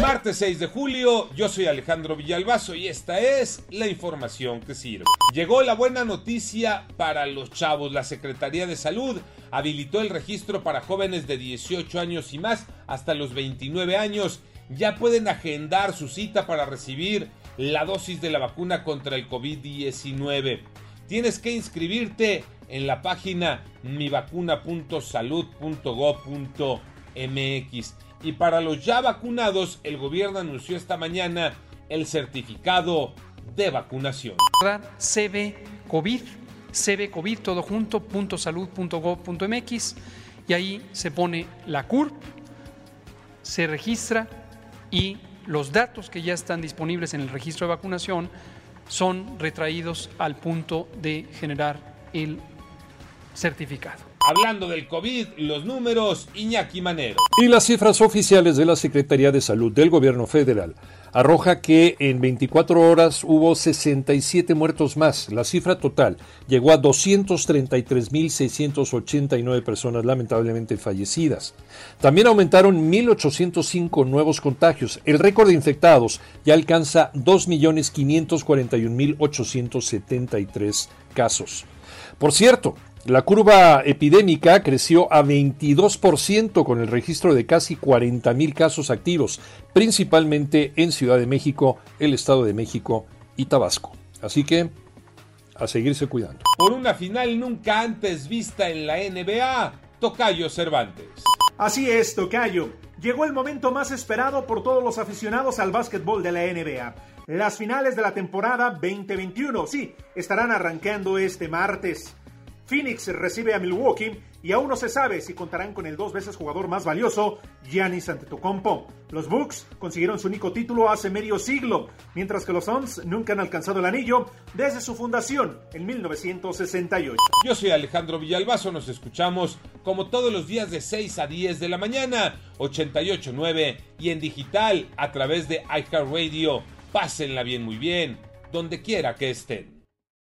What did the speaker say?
Martes 6 de julio, yo soy Alejandro Villalbazo y esta es la información que sirve. Llegó la buena noticia para los chavos. La Secretaría de Salud habilitó el registro para jóvenes de 18 años y más hasta los 29 años. Ya pueden agendar su cita para recibir la dosis de la vacuna contra el COVID-19. Tienes que inscribirte en la página mivacuna.salud.gov.mx. Y para los ya vacunados, el gobierno anunció esta mañana el certificado de vacunación. CB COVID, CB COVID, todo junto, punto salud, y ahí se pone la CURP, se registra y los datos que ya están disponibles en el registro de vacunación son retraídos al punto de generar el certificado. Hablando del COVID, los números, Iñaki Manero. Y las cifras oficiales de la Secretaría de Salud del Gobierno Federal arroja que en 24 horas hubo 67 muertos más. La cifra total llegó a 233.689 personas lamentablemente fallecidas. También aumentaron 1.805 nuevos contagios. El récord de infectados ya alcanza 2.541.873 casos. Por cierto, la curva epidémica creció a 22% con el registro de casi 40.000 casos activos, principalmente en Ciudad de México, el Estado de México y Tabasco. Así que a seguirse cuidando. Por una final nunca antes vista en la NBA, Tocayo Cervantes. Así es, Tocayo. Llegó el momento más esperado por todos los aficionados al básquetbol de la NBA. Las finales de la temporada 2021, sí, estarán arrancando este martes. Phoenix recibe a Milwaukee y aún no se sabe si contarán con el dos veces jugador más valioso, Giannis Antetokounmpo. Los Bucks consiguieron su único título hace medio siglo, mientras que los Suns nunca han alcanzado el anillo desde su fundación en 1968. Yo soy Alejandro Villalbazo, nos escuchamos como todos los días de 6 a 10 de la mañana, 88.9 y en digital a través de iHeartRadio. Pásenla bien, muy bien, donde quiera que estén.